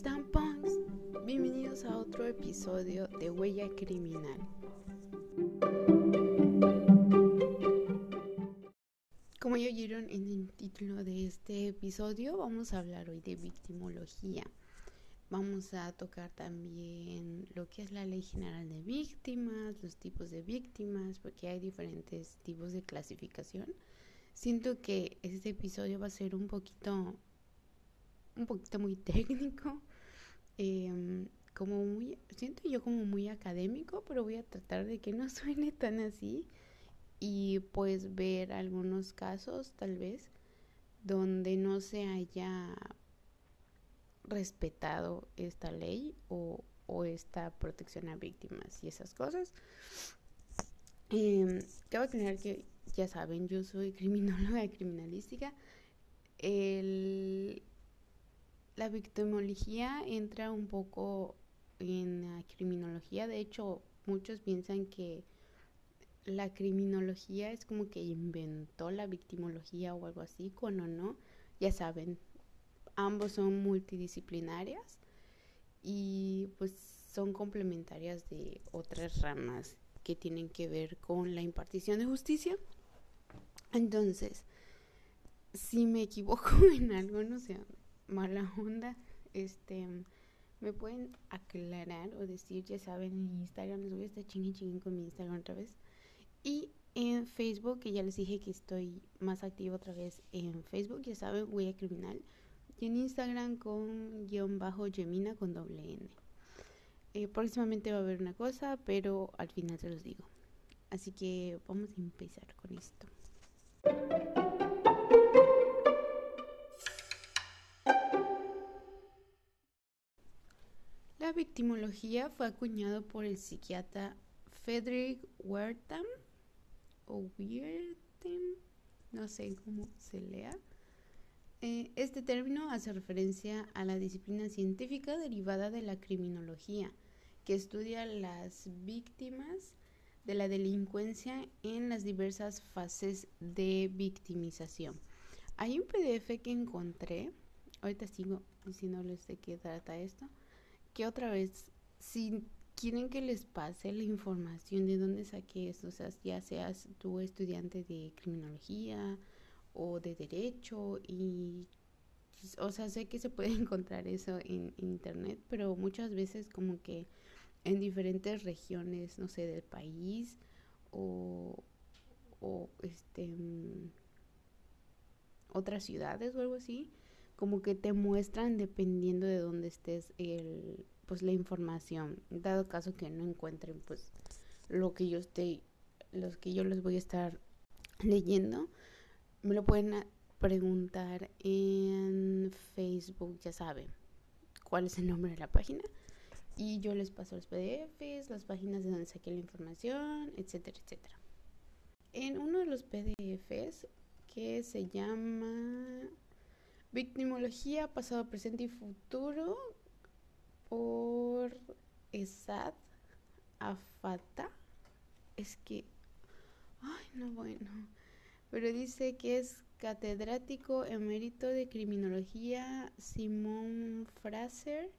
están, punks? Bienvenidos a otro episodio de Huella Criminal. Como ya oyeron en el título de este episodio, vamos a hablar hoy de victimología. Vamos a tocar también lo que es la ley general de víctimas, los tipos de víctimas, porque hay diferentes tipos de clasificación. Siento que este episodio va a ser un poquito un poquito muy técnico, em, como muy, siento yo como muy académico, pero voy a tratar de que no suene tan así y pues ver algunos casos tal vez donde no se haya respetado esta ley o, o esta protección a víctimas y esas cosas. Eh, cabe aclarar que ya saben, yo soy criminóloga criminalística. El, la victimología entra un poco en la criminología. De hecho, muchos piensan que la criminología es como que inventó la victimología o algo así, cuando no, ya saben, ambos son multidisciplinarias y pues son complementarias de otras ramas que tienen que ver con la impartición de justicia. Entonces, si me equivoco en algo, no sé, mala onda, este, me pueden aclarar o decir, ya saben, en Instagram, les voy a estar chingui chingui con mi Instagram otra vez. Y en Facebook, que ya les dije que estoy más activo otra vez en Facebook, ya saben, Huella Criminal. Y en Instagram con guion bajo Gemina con doble N. Eh, próximamente va a haber una cosa, pero al final se los digo. Así que vamos a empezar con esto. Victimología fue acuñado por el psiquiatra Friedrich Wertham o Wertham, no sé cómo se lea. Eh, este término hace referencia a la disciplina científica derivada de la criminología, que estudia las víctimas de la delincuencia en las diversas fases de victimización. Hay un PDF que encontré, ahorita sigo diciéndoles de qué trata esto, que otra vez, si quieren que les pase la información de dónde saqué esto, o sea, ya seas tú estudiante de criminología o de derecho y o sea, sé que se puede encontrar eso en, internet, pero muchas veces como que en diferentes regiones, no sé, del país o, o este mm, otras ciudades o algo así, como que te muestran dependiendo de dónde estés el pues la información. Dado caso que no encuentren pues lo que yo esté los que yo les voy a estar leyendo me lo pueden preguntar en Facebook ya saben cuál es el nombre de la página. Y yo les paso los PDFs las páginas de donde saqué la información etcétera etcétera. En uno de los PDFs que se llama Victimología, pasado, presente y futuro por Esad Afata. Es que, ay, no, bueno. Pero dice que es catedrático emérito de criminología Simón Fraser,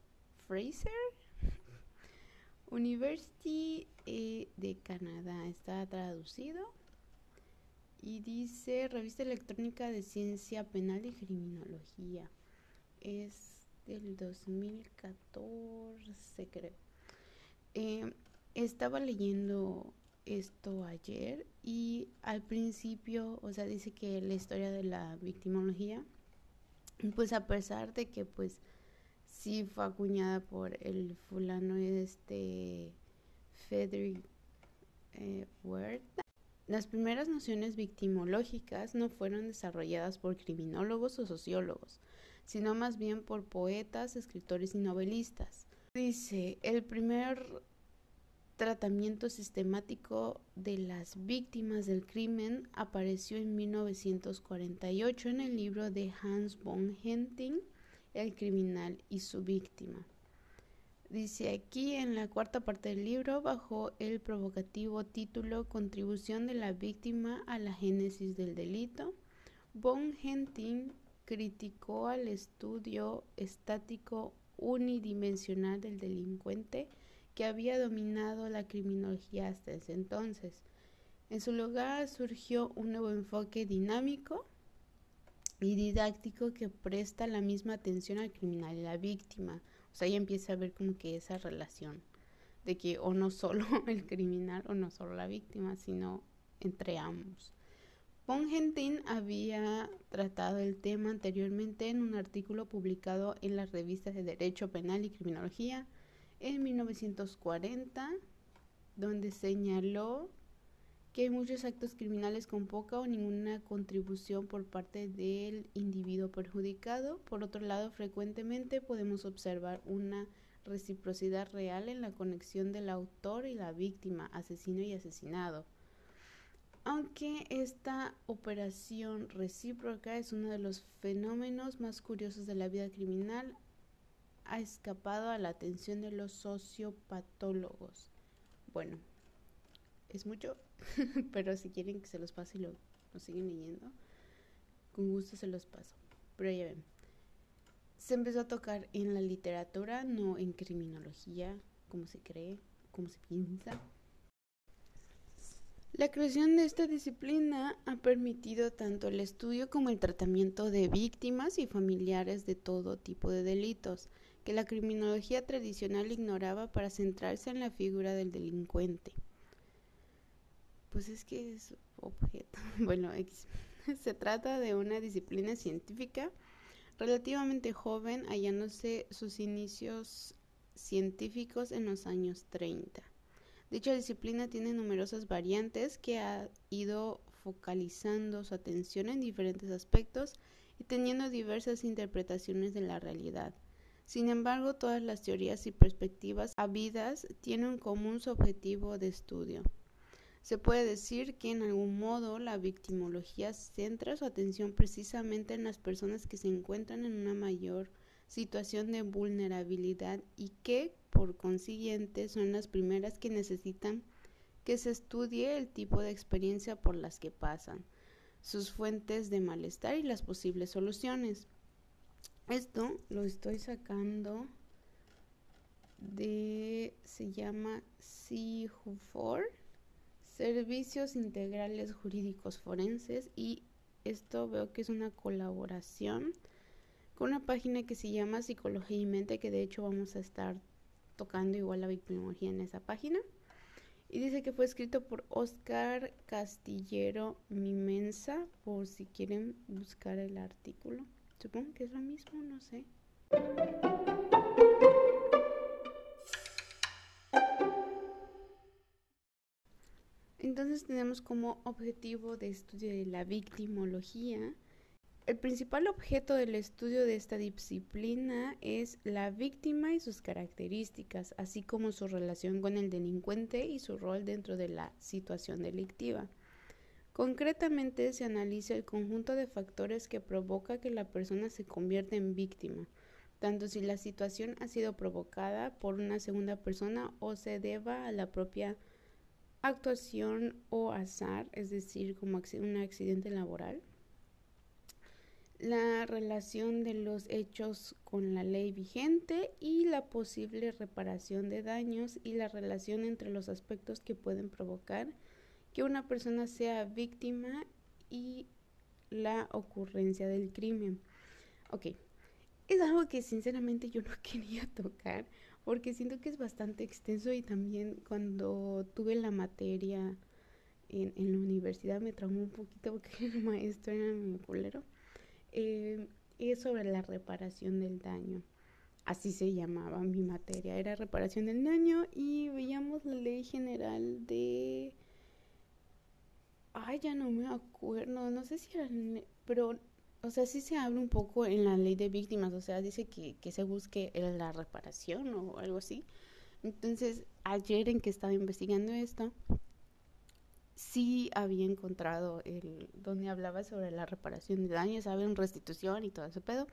Fraser, University eh, de Canadá. Está traducido. Y dice Revista Electrónica de Ciencia Penal y Criminología. Es del 2014, creo. Eh, estaba leyendo esto ayer y al principio, o sea, dice que la historia de la victimología, pues a pesar de que pues sí fue acuñada por el fulano este Frederick eh, las primeras nociones victimológicas no fueron desarrolladas por criminólogos o sociólogos, sino más bien por poetas, escritores y novelistas. Dice, el primer tratamiento sistemático de las víctimas del crimen apareció en 1948 en el libro de Hans von Henting, El criminal y su víctima. Dice aquí en la cuarta parte del libro, bajo el provocativo título Contribución de la víctima a la génesis del delito, von Henting criticó al estudio estático unidimensional del delincuente que había dominado la criminología hasta ese entonces. En su lugar surgió un nuevo enfoque dinámico y didáctico que presta la misma atención al criminal y la víctima. O sea, ya empieza a ver como que esa relación de que o no solo el criminal o no solo la víctima, sino entre ambos. Gentin había tratado el tema anteriormente en un artículo publicado en las revistas de Derecho Penal y Criminología en 1940, donde señaló que hay muchos actos criminales con poca o ninguna contribución por parte del individuo perjudicado. Por otro lado, frecuentemente podemos observar una reciprocidad real en la conexión del autor y la víctima, asesino y asesinado. Aunque esta operación recíproca es uno de los fenómenos más curiosos de la vida criminal, ha escapado a la atención de los sociopatólogos. Bueno, es mucho, pero si quieren que se los pase y lo, siguen leyendo, con gusto se los paso. Pero ya ven, se empezó a tocar en la literatura, no en criminología, como se cree, como se piensa. La creación de esta disciplina ha permitido tanto el estudio como el tratamiento de víctimas y familiares de todo tipo de delitos, que la criminología tradicional ignoraba para centrarse en la figura del delincuente. Pues es que es objeto. Bueno, se trata de una disciplina científica relativamente joven, hallándose sus inicios científicos en los años 30. Dicha disciplina tiene numerosas variantes que ha ido focalizando su atención en diferentes aspectos y teniendo diversas interpretaciones de la realidad. Sin embargo, todas las teorías y perspectivas habidas tienen en común su objetivo de estudio. Se puede decir que en algún modo la victimología centra su atención precisamente en las personas que se encuentran en una mayor situación de vulnerabilidad y que, por consiguiente, son las primeras que necesitan que se estudie el tipo de experiencia por las que pasan, sus fuentes de malestar y las posibles soluciones. Esto lo estoy sacando de, se llama CIJUFOR, Servicios Integrales Jurídicos Forenses, y esto veo que es una colaboración una página que se llama Psicología y Mente, que de hecho vamos a estar tocando igual la victimología en esa página. Y dice que fue escrito por Oscar Castillero Mimensa, por si quieren buscar el artículo. Supongo que es lo mismo, no sé. Entonces tenemos como objetivo de estudio de la victimología el principal objeto del estudio de esta disciplina es la víctima y sus características, así como su relación con el delincuente y su rol dentro de la situación delictiva. Concretamente se analiza el conjunto de factores que provoca que la persona se convierta en víctima, tanto si la situación ha sido provocada por una segunda persona o se deba a la propia actuación o azar, es decir, como un accidente laboral la relación de los hechos con la ley vigente y la posible reparación de daños y la relación entre los aspectos que pueden provocar que una persona sea víctima y la ocurrencia del crimen. Ok, es algo que sinceramente yo no quería tocar porque siento que es bastante extenso y también cuando tuve la materia en, en la universidad me traumó un poquito porque el maestro era mi culero eh, es sobre la reparación del daño. Así se llamaba mi materia, era reparación del daño y veíamos la ley general de... Ay, ya no me acuerdo, no sé si era... Pero, o sea, sí se habla un poco en la ley de víctimas, o sea, dice que, que se busque la reparación o algo así. Entonces, ayer en que estaba investigando esto, sí había encontrado el donde hablaba sobre la reparación de daños, saben, restitución y todo ese pedo.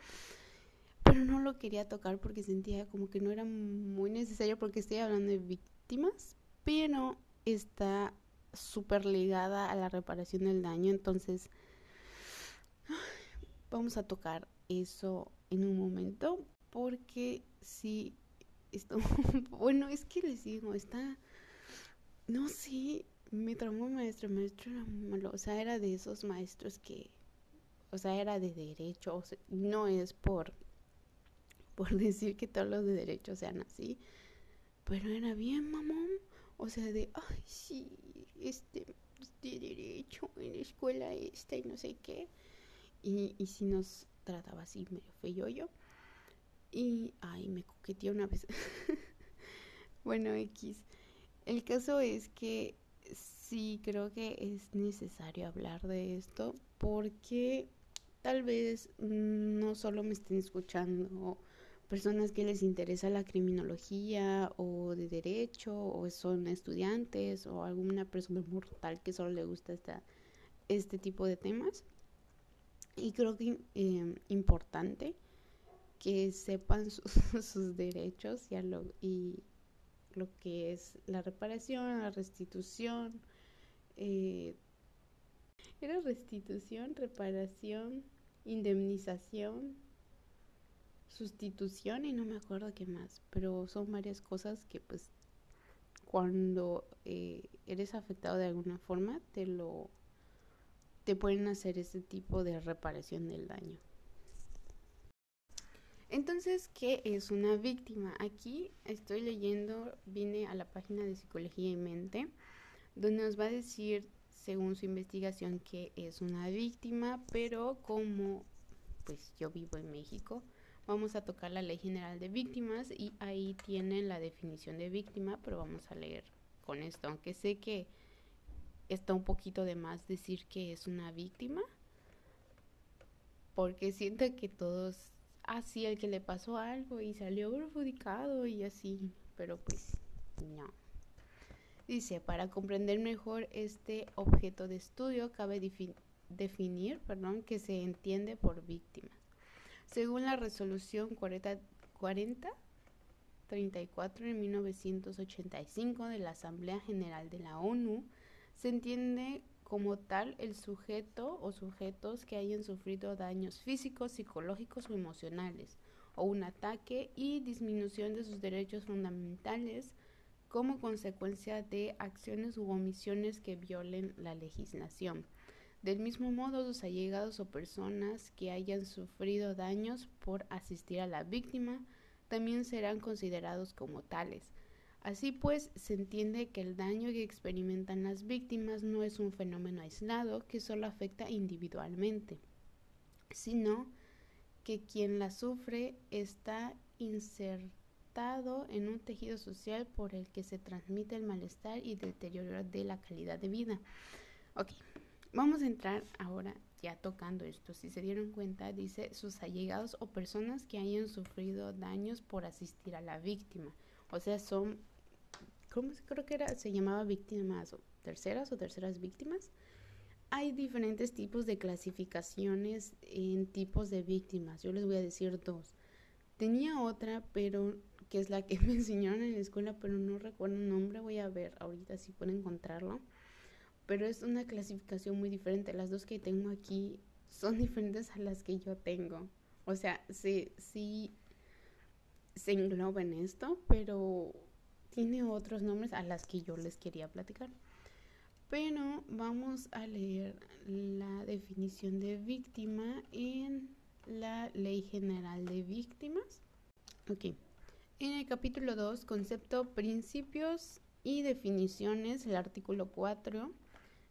Pero no lo quería tocar porque sentía como que no era muy necesario porque estoy hablando de víctimas, pero está súper ligada a la reparación del daño, entonces vamos a tocar eso en un momento. porque sí, esto, bueno, es que les digo, está, no sé, me traumó maestro, maestro era malo, o sea, era de esos maestros que, o sea, era de derecho, no es por, por decir que todos los de derecho sean así, pero era bien mamón, o sea, de, ay, sí, este, de derecho en la escuela esta y no sé qué, y, y si nos trataba así medio feo yo, y, ay, me coqueteó una vez, bueno, X, el caso es que sí creo que es necesario hablar de esto porque tal vez no solo me estén escuchando personas que les interesa la criminología o de derecho o son estudiantes o alguna persona mortal que solo le gusta esta, este tipo de temas. Y creo que eh, importante que sepan sus, sus derechos y, lo, y lo que es la reparación, la restitución. Eh, era restitución, reparación, indemnización, sustitución y no me acuerdo qué más, pero son varias cosas que pues cuando eh, eres afectado de alguna forma te lo te pueden hacer ese tipo de reparación del daño. Entonces, ¿qué es una víctima? Aquí estoy leyendo, vine a la página de Psicología y Mente, donde nos va a decir, según su investigación, que es una víctima, pero como pues yo vivo en México, vamos a tocar la Ley General de Víctimas y ahí tienen la definición de víctima, pero vamos a leer con esto, aunque sé que está un poquito de más decir que es una víctima, porque siento que todos así el que le pasó algo y salió perjudicado y así, pero pues no. Dice, para comprender mejor este objeto de estudio cabe definir perdón, que se entiende por víctima. Según la resolución 40, 40 34 de 1985 de la Asamblea General de la ONU, se entiende como tal el sujeto o sujetos que hayan sufrido daños físicos, psicológicos o emocionales, o un ataque y disminución de sus derechos fundamentales como consecuencia de acciones u omisiones que violen la legislación. Del mismo modo, sus allegados o personas que hayan sufrido daños por asistir a la víctima también serán considerados como tales. Así pues, se entiende que el daño que experimentan las víctimas no es un fenómeno aislado que solo afecta individualmente, sino que quien la sufre está insertado en un tejido social por el que se transmite el malestar y deterioro de la calidad de vida. Ok, vamos a entrar ahora ya tocando esto. Si se dieron cuenta, dice sus allegados o personas que hayan sufrido daños por asistir a la víctima. O sea, son, ¿cómo creo que era? Se llamaba víctimas o terceras o terceras víctimas. Hay diferentes tipos de clasificaciones en tipos de víctimas. Yo les voy a decir dos. Tenía otra, pero que es la que me enseñaron en la escuela, pero no recuerdo el nombre. Voy a ver ahorita si puedo encontrarlo. Pero es una clasificación muy diferente. Las dos que tengo aquí son diferentes a las que yo tengo. O sea, sí, sí se engloba en esto, pero tiene otros nombres a las que yo les quería platicar. Pero vamos a leer la definición de víctima en la Ley General de Víctimas. Ok. En el capítulo 2, concepto, principios y definiciones, el artículo 4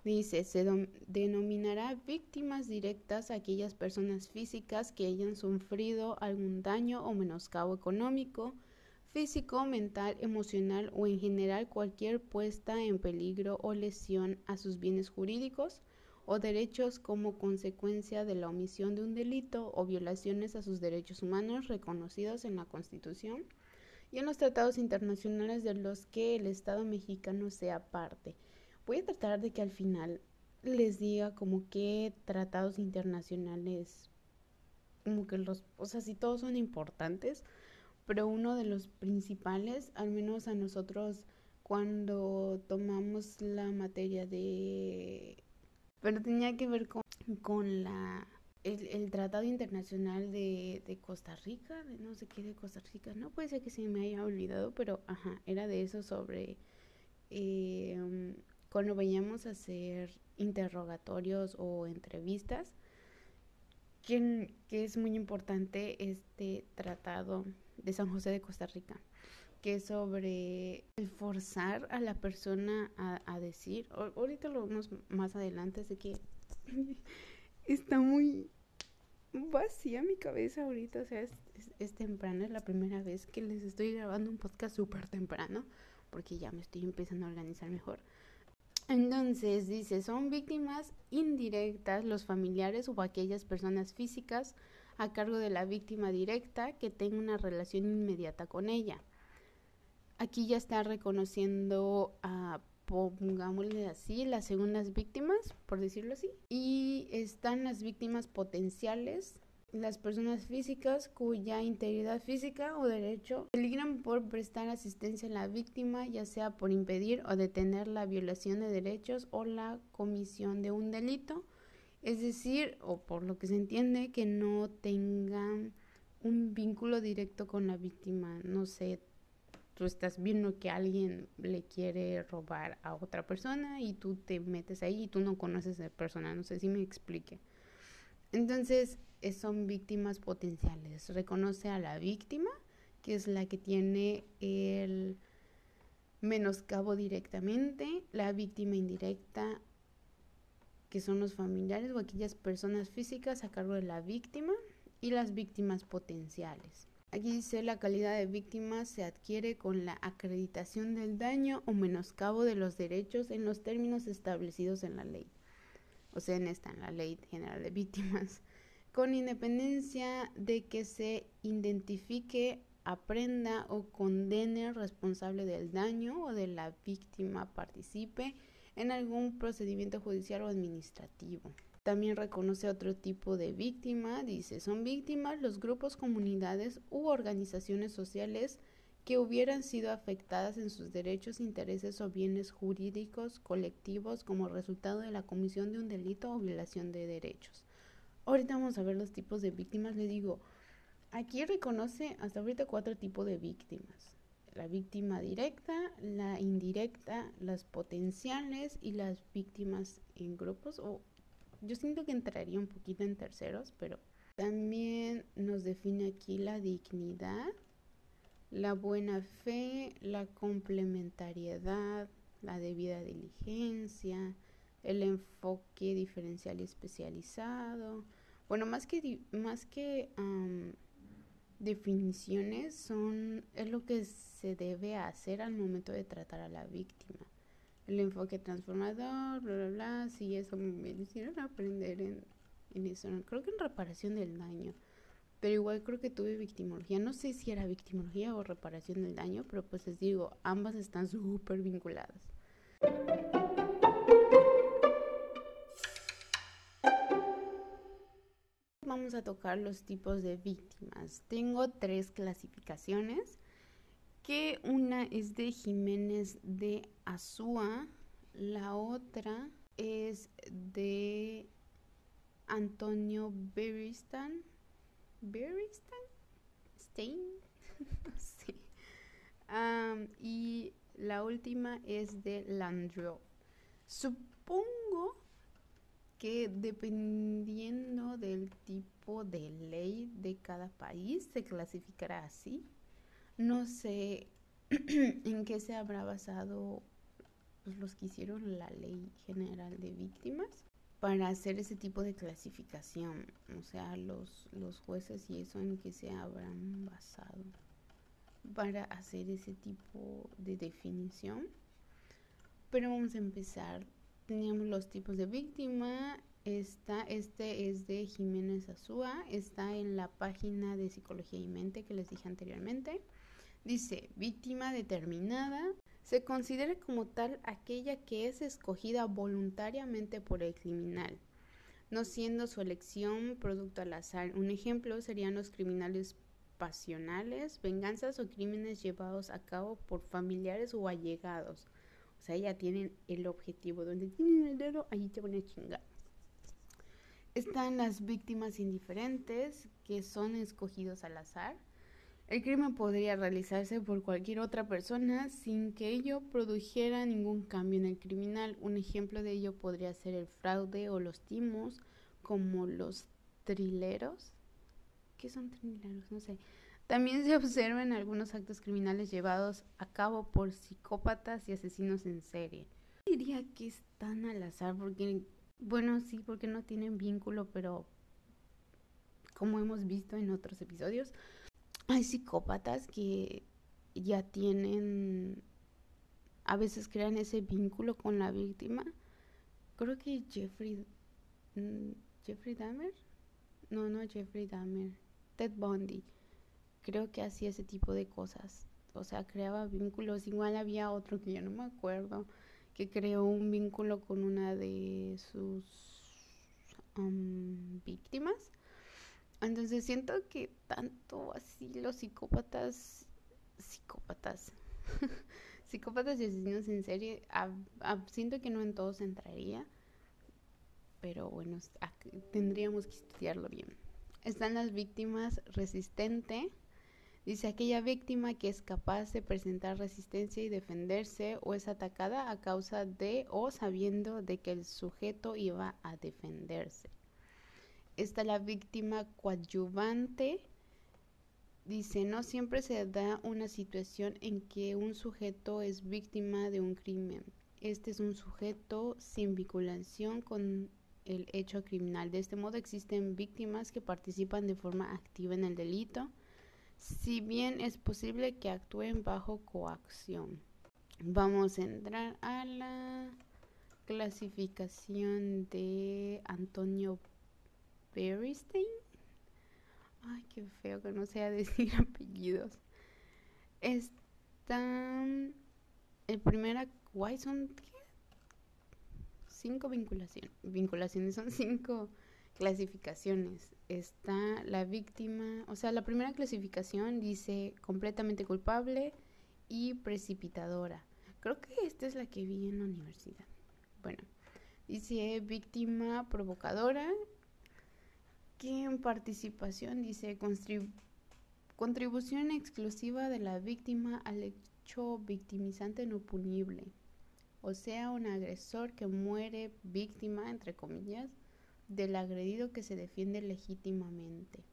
Dice, se denominará víctimas directas a aquellas personas físicas que hayan sufrido algún daño o menoscabo económico, físico, mental, emocional o en general cualquier puesta en peligro o lesión a sus bienes jurídicos o derechos como consecuencia de la omisión de un delito o violaciones a sus derechos humanos reconocidos en la Constitución y en los tratados internacionales de los que el Estado mexicano sea parte voy a tratar de que al final les diga como que tratados internacionales, como que los, o sea, si todos son importantes, pero uno de los principales, al menos a nosotros cuando tomamos la materia de... Pero tenía que ver con, con la el, Tratado Internacional de, de, Costa Rica, de no sé qué de Costa Rica, no puede ser que se me haya olvidado, pero ajá, era de eso sobre eh, cuando vayamos a hacer interrogatorios o entrevistas, que, es muy importante este tratado de San José de Costa Rica, que es sobre el forzar a la persona a, decir, ahorita lo vemos más adelante, así que está muy vacía mi cabeza ahorita, o sea, es, es, temprano, es la primera vez que les estoy grabando un podcast súper temprano, porque ya me estoy empezando a organizar mejor. Entonces dice, son víctimas indirectas los familiares o aquellas personas físicas a cargo de la víctima directa que tenga una relación inmediata con ella. Aquí ya está reconociendo a, pongámosle así, las segundas víctimas, por decirlo así. Y están las víctimas potenciales, las personas físicas cuya integridad física o derecho peligran por prestar asistencia a la víctima, ya sea por impedir o detener la violación de derechos o la comisión de un delito es decir, o por lo que se entiende, que no tengan un vínculo directo con la víctima. No sé, tú estás viendo que alguien le quiere robar a otra persona y tú te metes ahí y tú no conoces a esa persona. No sé si me explique. Entonces, son víctimas potenciales. Reconoce a la víctima, que es la que tiene el menoscabo directamente, la víctima indirecta que son los familiares o aquellas personas físicas a cargo de la víctima y las víctimas potenciales. Aquí dice la calidad de víctima se adquiere con la acreditación del daño o menoscabo de los derechos en los términos establecidos en la ley. O sea, en esta, en la ley general de víctimas, con independencia de que se identifique, aprenda o condene al responsable del daño o de la víctima participe en algún procedimiento judicial o administrativo. También reconoce otro tipo de víctima, dice, son víctimas los grupos, comunidades u organizaciones sociales que hubieran sido afectadas en sus derechos, intereses o bienes jurídicos colectivos como resultado de la comisión de un delito o violación de derechos. Ahorita vamos a ver los tipos de víctimas. Le digo, aquí reconoce hasta ahorita cuatro tipos de víctimas la víctima directa, la indirecta, las potenciales y las víctimas en grupos. O yo siento que entraría un poquito en terceros, pero también nos define aquí la dignidad, la buena fe, la complementariedad, la debida diligencia, el enfoque diferencial y especializado. Bueno, más que, más que definiciones son es lo que se debe hacer al momento de tratar a la víctima. El enfoque transformador, bla, bla, bla, sí, eso me hicieron aprender en, en eso, creo que en reparación del daño, pero igual creo que tuve victimología, no sé si era victimología o reparación del daño, pero pues les digo, ambas están súper vinculadas. Vamos a tocar los tipos de víctimas. Tengo tres clasificaciones, que una es de Jiménez de Azúa, la otra es de Antonio Beristan. ¿Beristan? ¿Stein? y la última es de Landreau. Supongo que dependiendo del tipo de ley de cada país se clasificará así. No sé en qué se habrá basado pues, los que hicieron la ley general de víctimas para hacer ese tipo de clasificación. O sea, los, los jueces y eso en qué se habrán basado para hacer ese tipo de definición. Pero vamos a empezar teníamos los tipos de víctima. Está, este es de Jiménez Azúa, está en la página de Psicología y Mente que les dije anteriormente. Dice, víctima determinada se considera como tal aquella que es escogida voluntariamente por el criminal, no siendo su elección producto al azar. Un ejemplo serían los criminales pasionales, venganzas o crímenes llevados a cabo por familiares o allegados o sea, ya tienen el objetivo. Donde tienen el dedo, ahí te van a chingar. Están las víctimas indiferentes, que son escogidos al azar. El crimen podría realizarse por cualquier otra persona sin que ello produjera ningún cambio en el criminal. Un ejemplo de ello podría ser el fraude o los timos, como los trileros. ¿Qué son trileros? No sé. También se observan algunos actos criminales llevados a cabo por psicópatas y asesinos en serie. Diría que están al azar porque, bueno, sí, porque no tienen vínculo, pero como hemos visto en otros episodios, hay psicópatas que ya tienen, a veces crean ese vínculo con la víctima. Creo que Jeffrey, mm, Jeffrey Dahmer, no, no Jeffrey Dahmer, Ted Bundy, creo que hacía ese tipo de cosas. O sea, creaba vínculos. Igual había otro que yo no me acuerdo, que creó un vínculo con una de sus víctimas entonces siento que tanto así los psicópatas, psicópatas, psicópatas y asesinos en serie, siento que no en todos entraría, pero bueno, tendríamos que estudiarlo bien. Están las víctimas resistente. Dice aquella víctima que es capaz de presentar resistencia y defenderse o es atacada a causa de o sabiendo de que el sujeto iba a defenderse está la víctima coadyuvante. Dice, no siempre se da una situación en que un sujeto es víctima de un crimen. Este es un sujeto sin vinculación con el hecho criminal. De este modo existen víctimas que participan de forma activa en el delito, si bien es posible que actúen bajo coacción. Vamos a entrar a la clasificación de Antonio Berrystein. Ay, qué feo que no sea decir apellidos. Están. El primera. Guay son. Cinco vinculaciones. Vinculaciones son cinco clasificaciones. Está la víctima. O sea, la primera clasificación dice completamente culpable y precipitadora. Creo que esta es la que vi en la universidad. Bueno, dice víctima provocadora que en participación dice contribución exclusiva de la víctima al hecho victimizante no punible, o sea, un agresor que muere víctima, entre comillas, del agredido que se defiende legítimamente.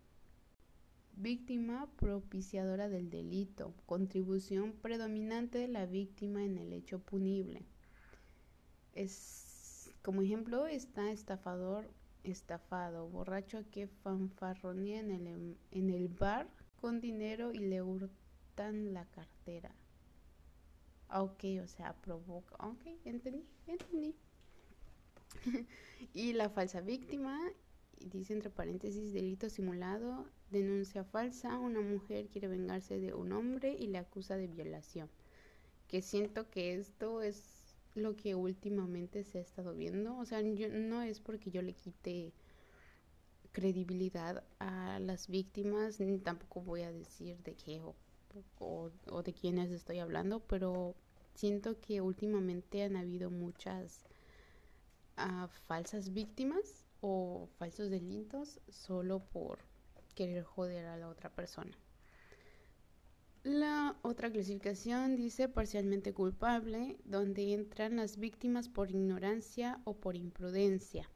Víctima propiciadora del delito, contribución predominante de la víctima en el hecho punible. Es, como ejemplo está estafador estafado, borracho que fanfarronea en el, en el bar con dinero y le hurtan la cartera. Ah, ok, o sea, provoca. Ok, entendí, entendí. y la falsa víctima, dice entre paréntesis, delito simulado, denuncia falsa, una mujer quiere vengarse de un hombre y le acusa de violación. Que siento que esto es lo que últimamente se ha estado viendo. O sea, no es porque yo le quite credibilidad a las víctimas, ni tampoco voy a decir de qué o, o, de quiénes estoy hablando, pero siento que últimamente han habido muchas uh, falsas víctimas o falsos delitos solo por querer joder a la otra persona. La otra clasificación dice parcialmente culpable, donde entran las víctimas por ignorancia o por imprudencia,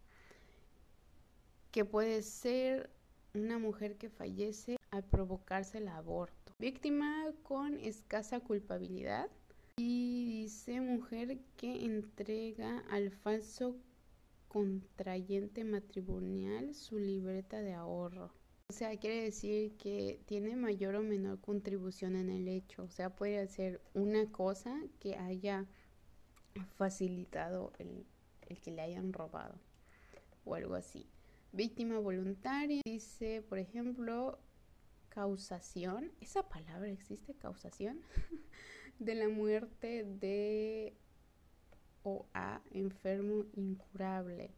que puede ser una mujer que fallece al provocarse el aborto. Víctima con escasa culpabilidad y dice mujer que entrega al falso contrayente matrimonial su libreta de ahorro. O sea, quiere decir que tiene mayor o menor contribución en el hecho. O sea, puede ser una cosa que haya facilitado el, el que le hayan robado o algo así. Víctima voluntaria dice, por ejemplo, causación. ¿Esa palabra existe? Causación de la muerte de o a enfermo incurable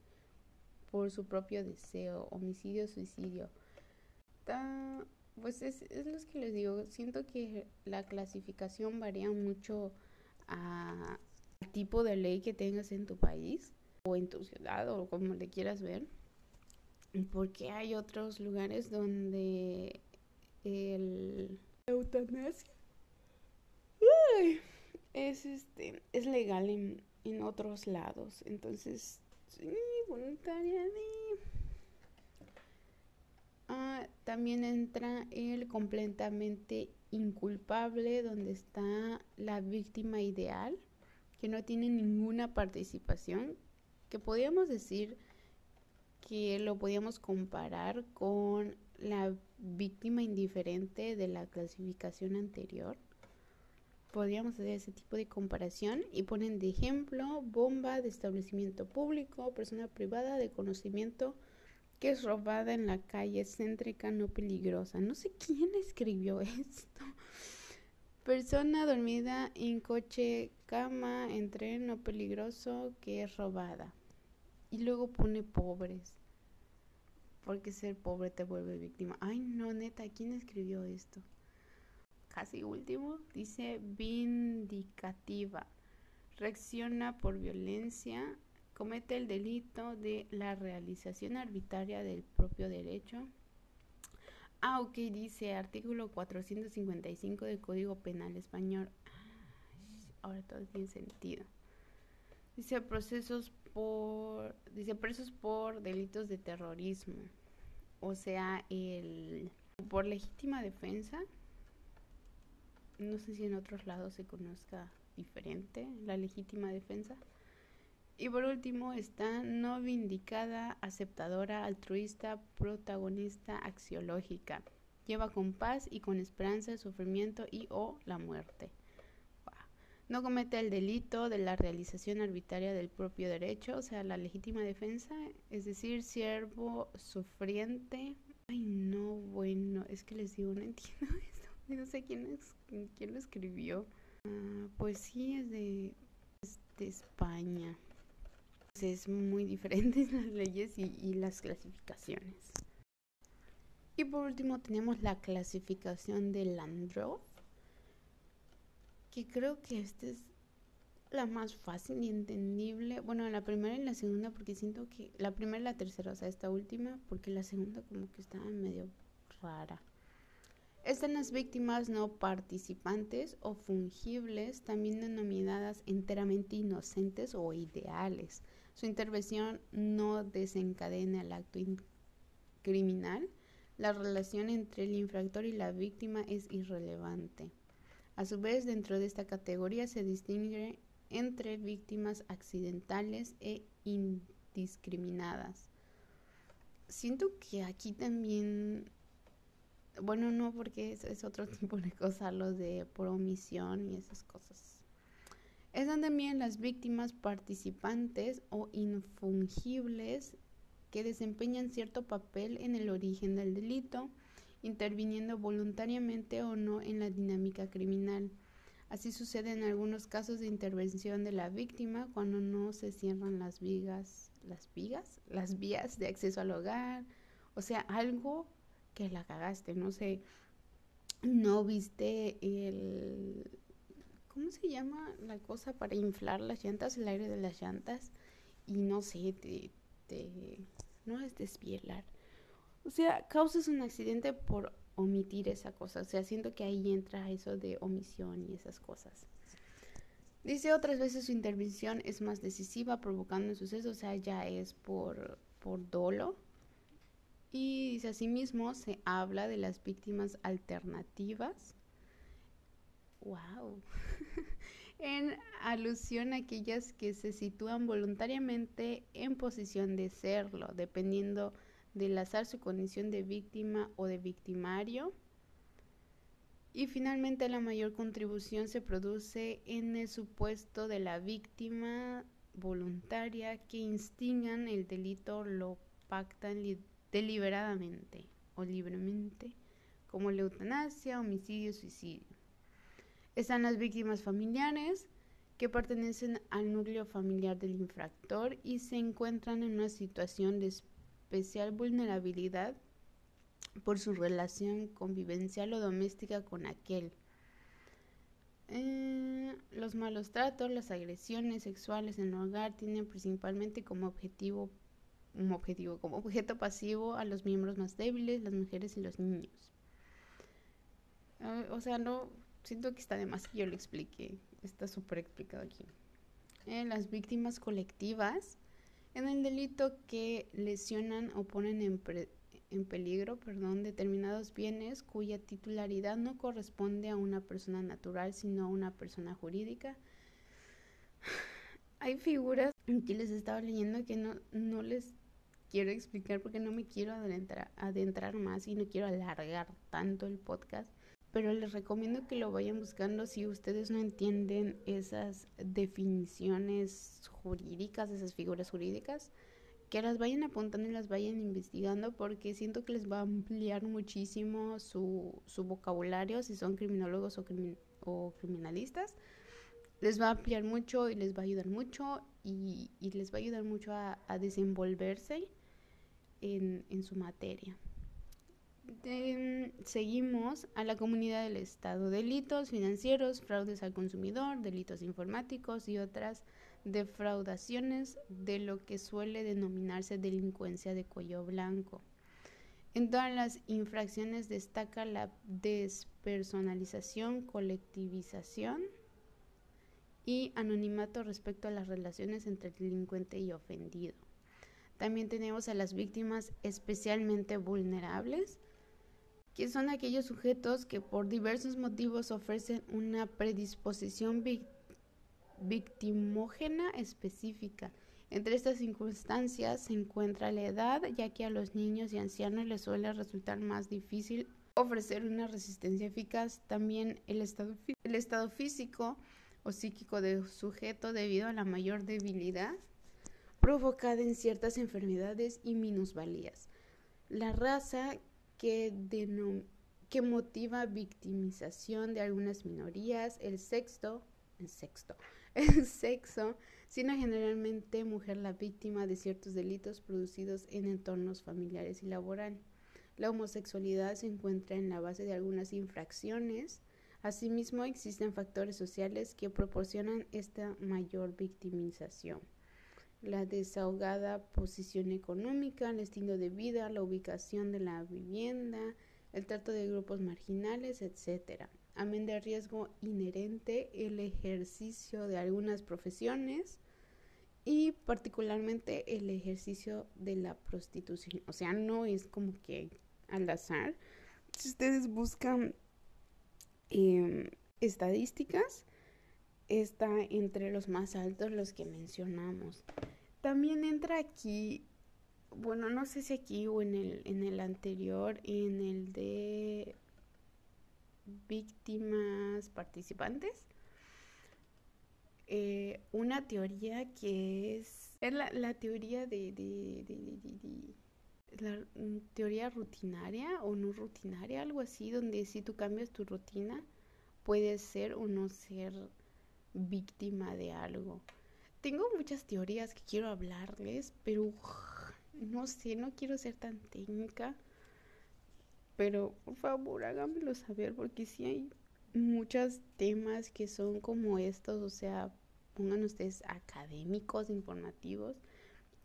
por su propio deseo, homicidio, suicidio pues es, es lo que les digo, siento que la clasificación varía mucho al tipo de ley que tengas en tu país o en tu ciudad o como le quieras ver. porque hay otros lugares donde el eutanasia es este es legal en, en otros lados entonces sí, voluntaria ah, también entra el completamente inculpable donde está la víctima ideal que no tiene ninguna participación que podríamos decir que lo podíamos comparar con la víctima indiferente de la clasificación anterior. Podríamos hacer ese tipo de comparación y ponen de ejemplo bomba de establecimiento público, persona privada de conocimiento que es robada en la calle céntrica no peligrosa. No sé quién escribió esto. Persona dormida en coche, cama, en tren no peligroso que es robada. Y luego pone pobres porque ser pobre te vuelve víctima. Ay, no, neta, ¿quién escribió esto? Casi último, dice vindicativa. Reacciona por violencia, comete el delito de la realización arbitraria del propio derecho. Ah, ok, dice artículo 455 del Código Penal Español. ahora todo tiene sentido. Dice procesos por, dice presos por delitos de terrorismo, o sea, el por legítima defensa. No sé si en otros lados se conozca diferente la legítima defensa. Y por último está no vindicada, aceptadora, altruista, protagonista, axiológica. Lleva con paz y con esperanza el sufrimiento y o la muerte no comete el delito de la realización arbitraria del propio derecho, o sea, la legítima defensa, es decir, siervo sufriente. Ay, no, bueno, es que les digo, no entiendo esto. No sé quién, es, quién lo escribió. Ah, pues sí, es de, de España. Es muy diferente las leyes y, y las clasificaciones. Y por último tenemos la clasificación de Landrov que creo que esta es la más fácil y entendible. Bueno, la primera y la segunda, porque siento que la primera y la tercera, o sea, esta última, porque la segunda como que estaba medio rara. Están las víctimas no participantes o fungibles, también denominadas enteramente inocentes o ideales. Su intervención no desencadena el acto criminal. La relación entre el infractor y la víctima es irrelevante. A su vez, dentro de esta categoría se distingue entre víctimas accidentales e indiscriminadas. Siento que aquí también, bueno, no porque es, otro tipo de cosa, lo de por omisión y esas cosas. Están también las víctimas participantes o infungibles que desempeñan cierto papel en el origen del delito interviniendo voluntariamente o no en la dinámica criminal. Así sucede en algunos casos de intervención de la víctima cuando no se cierran las vigas, las vigas, las vías de acceso al hogar, o sea, algo que la cagaste, no sé, no viste el ¿cómo se llama la cosa para inflar las llantas, el aire de las llantas? Y no sé, te, te no es despielar o sea, causas un accidente por omitir esa cosa. O sea, siento que ahí entra eso de omisión y esas cosas. Dice otras veces su intervención es más decisiva, provocando un suceso, o sea, ya es por, por dolo. Y dice asimismo, se habla de las víctimas alternativas. ¡Wow! en alusión a aquellas que se sitúan voluntariamente en posición de serlo, dependiendo del azar su condición de víctima o de victimario. Y finalmente la mayor contribución se produce en el supuesto de la víctima voluntaria que instingan el delito lo pactan deliberadamente o libremente, como la eutanasia, homicidio, suicidio. Están las víctimas familiares que pertenecen al núcleo familiar del infractor y se encuentran en una situación de especial vulnerabilidad por su relación convivencial o doméstica con aquel. Eh, los malos tratos, las agresiones sexuales en el hogar tienen principalmente como objetivo un objetivo como objeto pasivo a los miembros más débiles, las mujeres y los niños. Ah, o sea, no, siento que está de más que yo lo explique. Está súper explicado aquí. En las víctimas colectivas, en el delito que lesionan o ponen en, en peligro perdón, determinados bienes cuya titularidad no corresponde a una persona natural, sino a una persona jurídica. Hay figuras que les estaba leyendo que no, no les quiero explicar porque no me quiero adentrar, adentrar más y no quiero alargar tanto el podcast pero les recomiendo que lo vayan buscando si ustedes no entienden esas definiciones jurídicas, esas figuras jurídicas, que las vayan apuntando y las vayan investigando porque siento que les va a ampliar muchísimo su, su vocabulario si son criminólogos o, o, criminalistas. Les va a ampliar mucho y les va a ayudar mucho y, y les va a ayudar mucho a, a desenvolverse en, su materia seguimos a la comunidad del Estado. Delitos financieros, fraudes al consumidor, delitos informáticos y otras defraudaciones de lo que suele denominarse delincuencia de cuello blanco. En todas las infracciones destaca la despersonalización, colectivización y anonimato respecto a las relaciones entre el delincuente y ofendido. También tenemos a las víctimas especialmente vulnerables, que son aquellos sujetos que por diversos motivos ofrecen una predisposición victimógena específica. Entre estas circunstancias se encuentra la edad, ya que a los niños y ancianos les suele resultar más difícil ofrecer una resistencia eficaz. También el estado, el estado físico o psíquico del sujeto debido a la mayor debilidad provocada en ciertas enfermedades y minusvalías. La raza que, motiva victimización de algunas minorías, el sexto, el sexo, siendo generalmente mujer la víctima de ciertos delitos producidos en entornos familiares y laboral. La homosexualidad se encuentra en la base de algunas infracciones. Asimismo, existen factores sociales que proporcionan esta mayor victimización la desahogada posición económica, el estilo de vida, la ubicación de la vivienda, el trato de grupos marginales, etc. Amén del riesgo inherente, el ejercicio de algunas profesiones y particularmente el ejercicio de la prostitución. O sea, no es como que al azar. Si ustedes buscan em, estadísticas, está entre los más altos los que mencionamos. También entra aquí, bueno, no sé si aquí o en el, en el anterior, en el de víctimas participantes, eh, una teoría que es, es la, teoría de, de, de, la teoría rutinaria o no rutinaria, algo así, donde si tú cambias tu rutina, puedes ser o no ser víctima de algo. Tengo muchas teorías que quiero hablarles, pero no sé, no quiero ser tan técnica. Pero por favor háganmelo saber porque si hay muchos temas que son como estos, o sea, pongan ustedes académicos, informativos,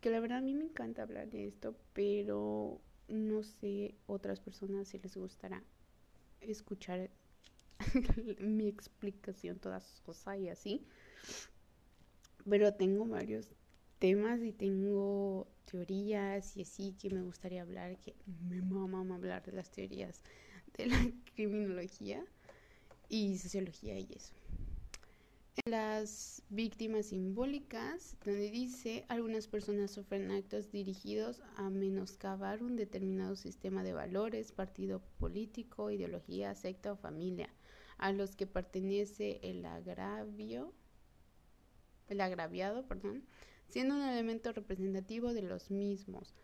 que la verdad a mí me encanta hablar de esto, pero no sé otras personas si les gustará escuchar mi explicación, todas sus cosas y así pero tengo varios temas y tengo teorías y así que me gustaría hablar, que me mama hablar de las teorías de la criminología y sociología y eso. Las víctimas simbólicas, donde dice algunas personas sufren actos dirigidos a menoscabar un determinado sistema de valores, partido político, ideología, secta o familia, a los que pertenece el agravio el agraviado, perdón, siendo un elemento representativo de los mismos.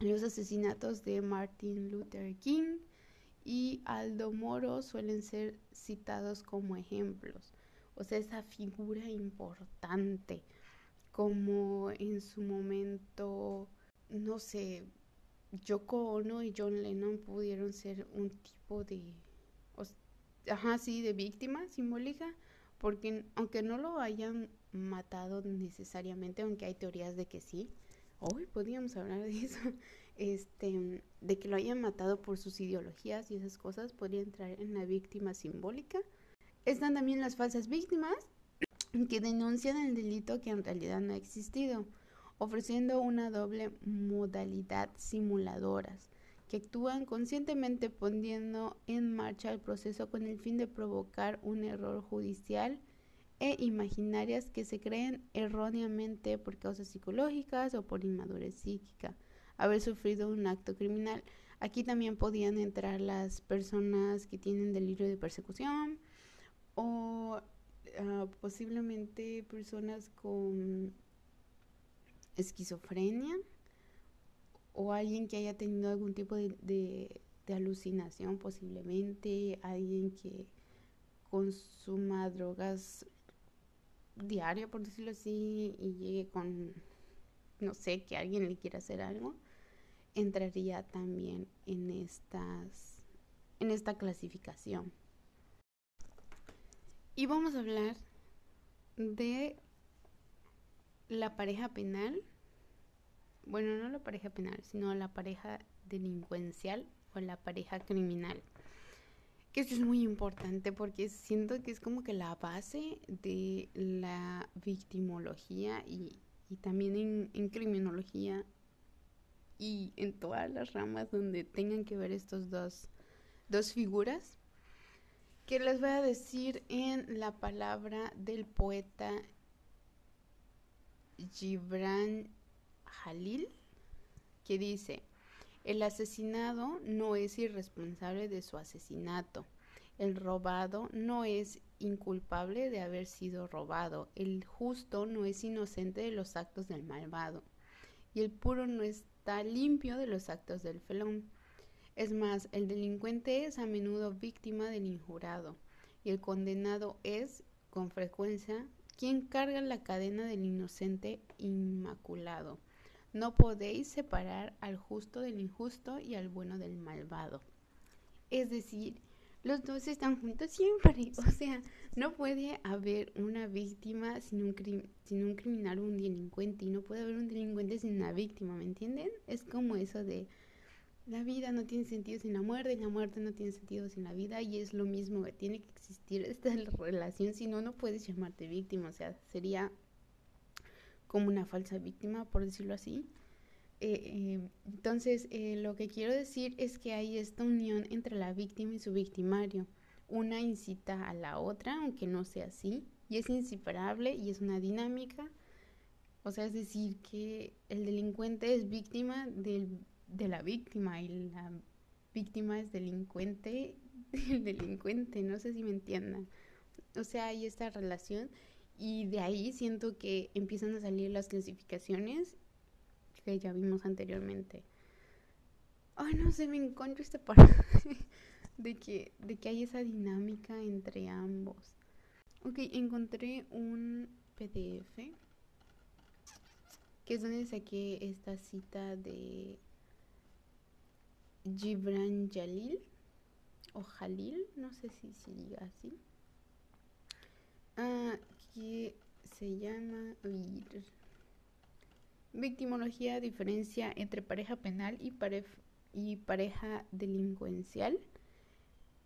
Los asesinatos de Martin Luther King y Aldo Moro suelen ser citados como ejemplos. O sea, esa figura importante, como en su momento, no sé, Yoko Ono y John Lennon pudieron ser un tipo de, ajá, sí, de víctima simbólica, porque aunque no lo hayan matado necesariamente, aunque hay teorías de que sí, hoy podríamos hablar de eso, este, de que lo hayan matado por sus ideologías y esas cosas, podría entrar en la víctima simbólica. Están también las falsas víctimas, que denuncian el delito que en realidad no ha existido, ofreciendo una doble modalidad simuladoras, que actúan conscientemente poniendo en marcha el proceso con el fin de provocar un error judicial e imaginarias que se creen erróneamente por causas psicológicas o por inmadurez psíquica, haber sufrido un acto criminal. Aquí también podían entrar las personas que tienen delirio de persecución o ah, posiblemente personas con esquizofrenia o alguien que haya tenido algún tipo de, de alucinación posiblemente, alguien que consuma drogas diario, por decirlo así, y llegue con, no sé, que alguien le quiera hacer algo, entraría también en estas, en esta clasificación. Y vamos a hablar de la pareja penal, bueno, no la pareja penal, sino la pareja delincuencial o la pareja criminal. Que esto es muy importante porque siento que es como que la base de la victimología y, también en, criminología y en todas las ramas donde tengan que ver estos dos, dos figuras. Que les voy a decir en la palabra del poeta Gibran Jalil, que dice, el asesinado no es irresponsable de su asesinato. El robado no es inculpable de haber sido robado. El justo no es inocente de los actos del malvado. Y el puro no está limpio de los actos del felón. Es más, el delincuente es a menudo víctima del injurado. Y el condenado es, con frecuencia, quien carga la cadena del inocente inmaculado. No podéis separar al justo del injusto y al bueno del malvado. Es decir, los dos están juntos siempre. O sea, no puede haber una víctima sin un, sin un criminal o un delincuente. Y no puede haber un delincuente sin una víctima, ¿me entienden? Es como eso de la vida no tiene sentido sin la muerte y la muerte no tiene sentido sin la vida. Y es lo mismo tiene que existir esta relación. Si no, no puedes llamarte víctima. O sea, sería como una falsa víctima, por decirlo así. Eh, eh, entonces, eh, lo que quiero decir es que hay esta unión entre la víctima y su victimario. Una incita a la otra, aunque no sea así, y es inseparable y es una dinámica. O sea, es decir, que el delincuente es víctima del, de la víctima y la víctima es delincuente del delincuente. No sé si me entiendan. O sea, hay esta relación y de ahí siento que empiezan a salir las clasificaciones que ya vimos anteriormente. Ay, no sé, me encuentro este parte de que, de que hay esa dinámica entre ambos. Ok, encontré un PDF que es donde saqué esta cita de Gibran Jalil o Jalil, no sé si se diga así. Ah, que se llama Victimología, diferencia entre pareja penal y, pareja delincuencial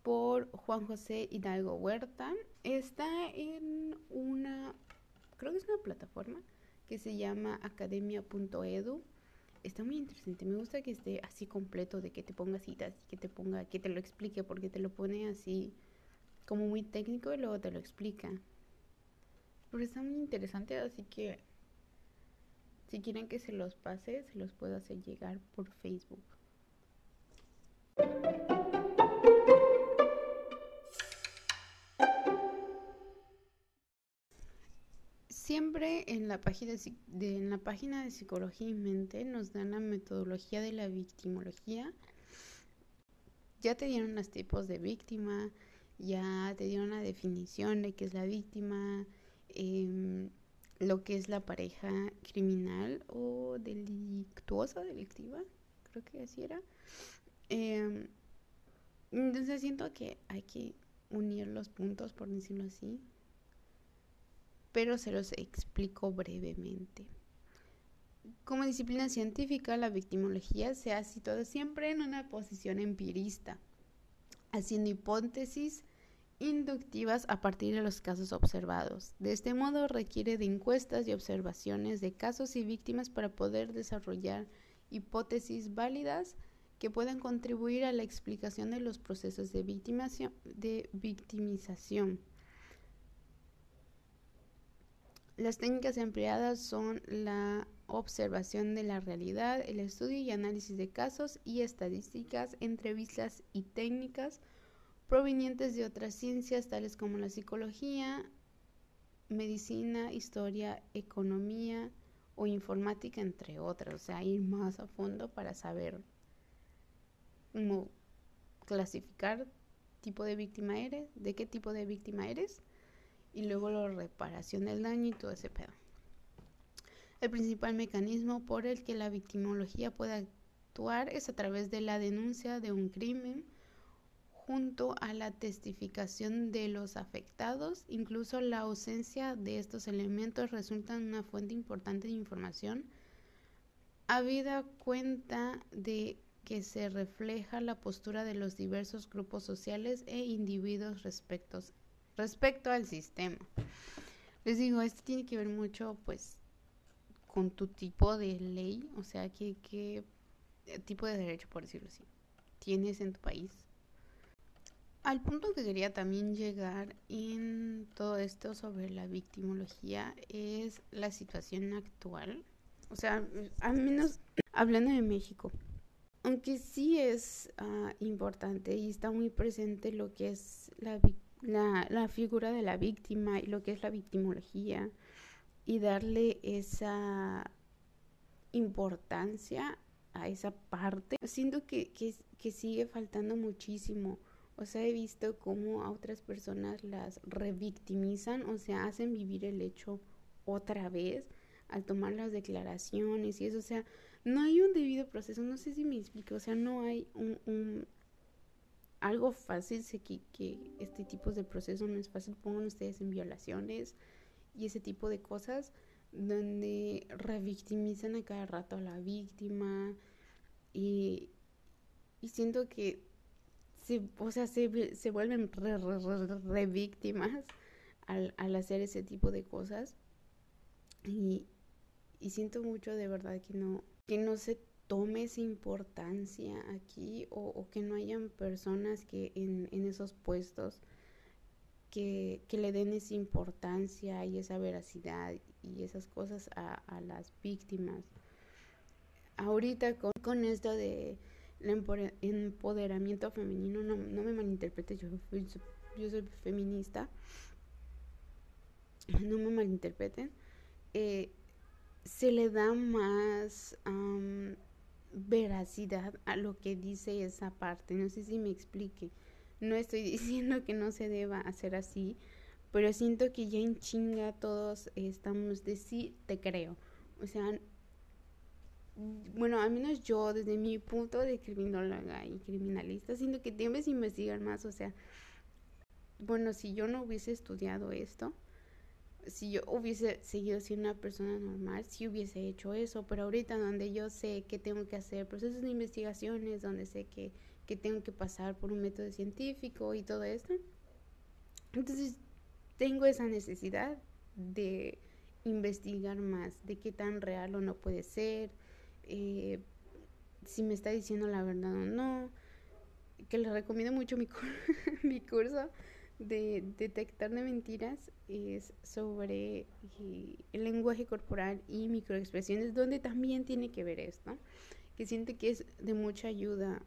por Juan José Hidalgo Huerta. Está en una, creo que es una plataforma que se llama academia.edu. Está muy interesante, me gusta que esté así completo, de que te ponga citas y que te ponga, que te lo explique, porque te lo pone así como muy técnico y luego te lo explica. Pero está muy interesante, así que si quieren que se los pase, se los puedo hacer llegar por Facebook. Siempre en la, página de, en la página de Psicología y Mente nos dan la metodología de la victimología. Ya te dieron los tipos de víctima, ya te dieron la definición de qué es la víctima, Em, lo que es la pareja criminal o delictuosa, delictiva, creo que así era. Em, entonces siento que hay que unir los puntos, por decirlo así, pero se los explico brevemente. Como disciplina científica, la victimología se ha situado siempre en una posición empirista, haciendo hipótesis inductivas a partir de los casos observados. De este modo requiere de encuestas y observaciones de casos y víctimas para poder desarrollar hipótesis válidas que puedan contribuir a la explicación de los procesos de, victimización. Las técnicas empleadas son la observación de la realidad, el estudio y análisis de casos y estadísticas, entrevistas y técnicas provenientes de otras ciencias tales como la psicología, medicina, historia, economía o informática, entre otras. O sea, ir más a fondo para saber cómo clasificar tipo de víctima eres, de qué tipo de víctima eres, y luego la reparación del daño y todo ese pedo. El principal mecanismo por el que la victimología puede actuar es a través de la denuncia de un crimen junto a la testificación de los afectados, incluso la ausencia de estos elementos resulta una fuente importante de información, habida cuenta de que se refleja la postura de los diversos grupos sociales e individuos respecto, respecto al sistema. Les digo, esto tiene que ver mucho, pues, con tu tipo de ley, o sea, qué, qué tipo de derecho, por decirlo así, tienes en tu país al punto que quería también llegar en todo esto sobre la victimología es la situación actual. O sea, al menos hablando de México. Aunque sí es ah, importante y está muy presente lo que es la, la, figura de la víctima y lo que es la victimología y darle esa importancia a esa parte, siento que, que sigue faltando muchísimo o sea, he visto cómo a otras personas las revictimizan, o sea, hacen vivir el hecho otra vez al tomar las declaraciones y eso. O sea, no hay un debido proceso, no sé si me explico, o sea, no hay un, algo fácil, sé que, que este tipo de proceso no es fácil, pongan ustedes en violaciones y ese tipo de cosas, donde revictimizan a cada rato a la víctima y, y siento que o sea, se, se vuelven re, víctimas al, al, hacer ese tipo de cosas. Y, y siento mucho de verdad que no, que no se tome esa importancia aquí o, o que no hayan personas que en, en esos puestos que, que, le den esa importancia y esa veracidad y esas cosas a, a las víctimas. Ahorita con, con esto de el empoderamiento femenino, no, no me malinterprete, yo, yo soy feminista, no me malinterpreten, eh, se le da más veracidad a lo que dice esa parte, no sé si me explique, no estoy diciendo que no se deba hacer así, pero siento que ya en chinga todos estamos de sí, te creo, o sea, bueno, al menos yo, desde mi punto de criminóloga y criminalista, siento que debes investigar más, o sea, bueno, si yo no hubiese estudiado esto, si yo hubiese seguido siendo una persona normal, si hubiese hecho eso, pero ahorita donde yo sé que tengo que hacer procesos de investigaciones, donde sé que, que tengo que pasar por un método científico y todo esto, entonces tengo esa necesidad de investigar más, de qué tan real o no puede ser, eh, si me está diciendo la verdad o no. Que les recomiendo mucho mi, mi curso de detectar de mentiras es sobre eh, el lenguaje corporal y microexpresiones, donde también tiene que ver esto, que siente que es de mucha ayuda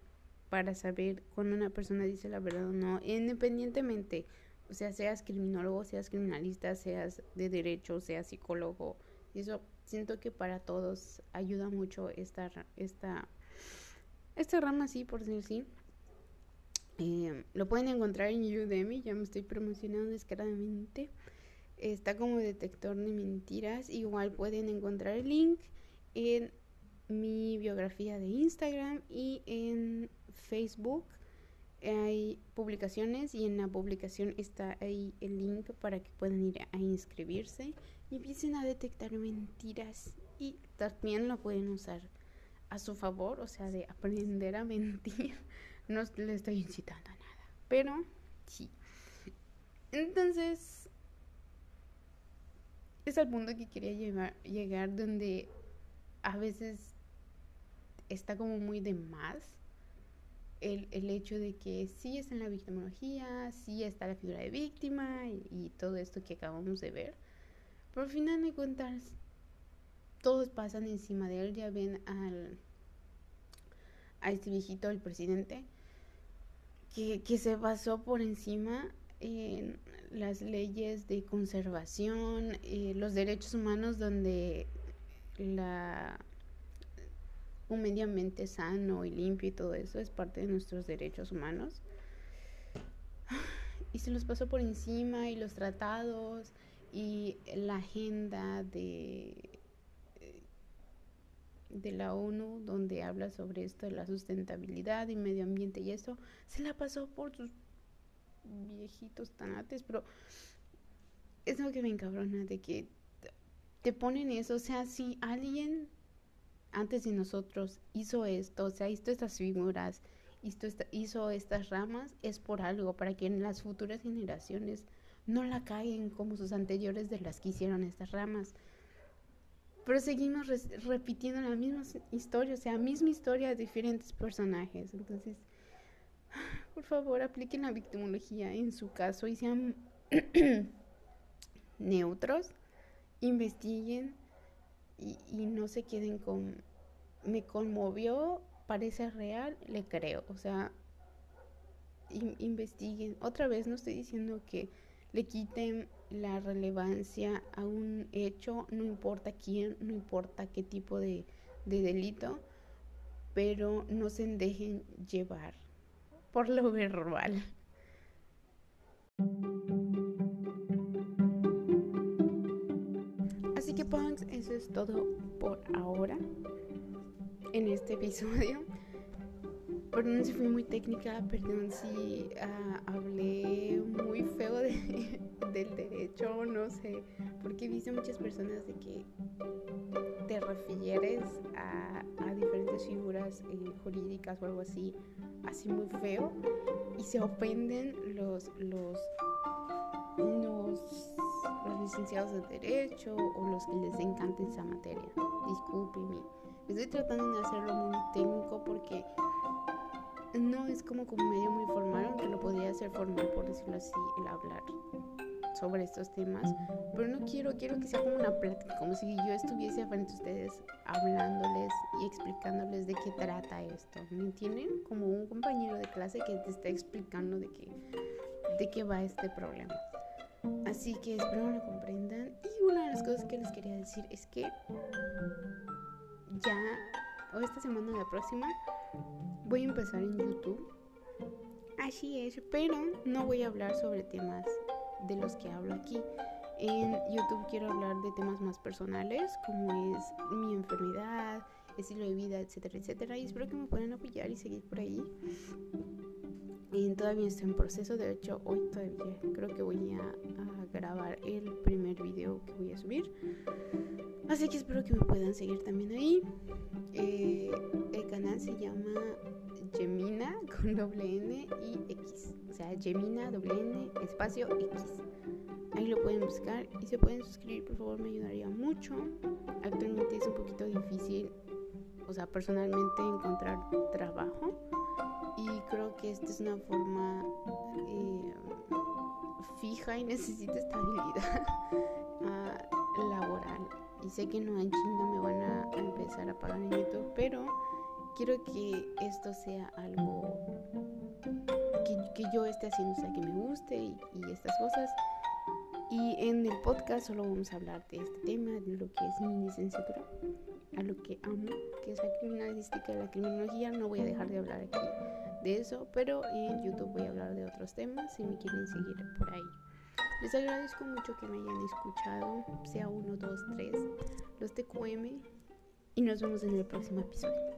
para saber cuando una persona dice la verdad o no, independientemente, o sea, seas criminólogo, seas criminalista, seas de derecho, seas psicólogo, eso siento que para todos ayuda mucho esta, esta, esta rama, sí, por decir sí. Eh, lo pueden encontrar en Udemy, ya me estoy promocionando descaradamente. Está como detector de mentiras. Igual pueden encontrar el link en mi biografía de Instagram y en Facebook. Hay publicaciones y en la publicación está ahí el link para que puedan ir a inscribirse y empiecen a detectar mentiras y también lo pueden usar a su favor, o sea, de aprender a mentir. No le estoy incitando a nada, pero sí. Entonces, es al punto que quería llevar, llegar donde a veces está como muy de más el, el, hecho de que sí está en la victimología, sí está la figura de víctima y, todo esto que acabamos de ver. Pero al final de cuentas, todos pasan encima de él. Ya ven al, a este viejito, el presidente, que, que se basó por encima en las leyes de conservación, eh, los derechos humanos donde la un medio ambiente sano y limpio y todo eso es parte de nuestros derechos humanos. Y se los pasó por encima y los tratados y la agenda de de la ONU donde habla sobre esto de la sustentabilidad y medio ambiente y eso se la pasó por sus viejitos tanates, pero es lo que me encabrona de que te ponen eso, o sea, si alguien antes de nosotros hizo esto, o sea, hizo estas figuras, hizo, hizo estas ramas, es por algo, para que en las futuras generaciones no la caigan como sus anteriores de las que hicieron estas ramas. Pero seguimos repitiendo la misma historia, o sea, misma historia de diferentes personajes. Entonces, por favor, apliquen la victimología en su caso y sean neutros, investiguen y, y, no se queden con me conmovió, parece real, le creo. O sea, investiguen. Otra vez no estoy diciendo que le quiten la relevancia a un hecho, no importa quién, no importa qué tipo de, de delito, pero no se dejen llevar por lo verbal. Que punks, eso es todo por ahora en este episodio. Perdón si fui muy técnica, perdón si uh, hablé muy feo de, del derecho, no sé, porque he visto muchas personas de que te refieres a, a diferentes figuras eh, jurídicas o algo así, así muy feo, y se ofenden los, los, los, licenciados de derecho o los que les encanta esa materia. Discúlpeme. Estoy tratando de hacerlo muy técnico porque no es como un medio muy formal, aunque lo podría hacer formal, por decirlo así, el hablar sobre estos temas, pero no quiero, quiero que sea como una plática, como si yo estuviese frente a ustedes hablándoles y explicándoles de qué trata esto, ¿me entienden? Como un compañero de clase que te está explicando de qué, de qué va este problema. Así que espero lo comprendan. Y una de las cosas que les quería decir es que ya, o esta semana o la próxima, voy a empezar en YouTube. Así es, pero no voy a hablar sobre temas de los que hablo aquí. En YouTube quiero hablar de temas más personales, como es mi enfermedad, estilo de vida, etcétera, etcétera. Y espero que me puedan apoyar y seguir por ahí. Y todavía estoy en proceso, de hecho hoy todavía creo que voy a, a grabar el primer video que voy a subir. Así que espero que me puedan seguir también ahí. Eh, el canal se llama Gemina con doble N y X. O sea, Gemina doble N espacio X. Ahí lo pueden buscar y se pueden suscribir, por favor, me ayudaría mucho. Actualmente es un poquito difícil, o sea, personalmente encontrar trabajo. Creo que esta es una forma eh, fija y necesita estabilidad uh, laboral y sé que no en chinga me van a empezar a pagar en YouTube, pero quiero que esto sea algo que, que yo esté haciendo, o sea, que me guste y, estas cosas. Y en el podcast solo vamos a hablar de este tema, de lo que es mi licenciatura, a lo que amo, que es la criminalística y la criminología. No voy a dejar de hablar aquí de eso, pero en YouTube voy a hablar de otros temas si me quieren seguir por ahí. Les agradezco mucho que me hayan escuchado, sea uno, dos, tres, los TQM, y nos vemos en el próximo episodio.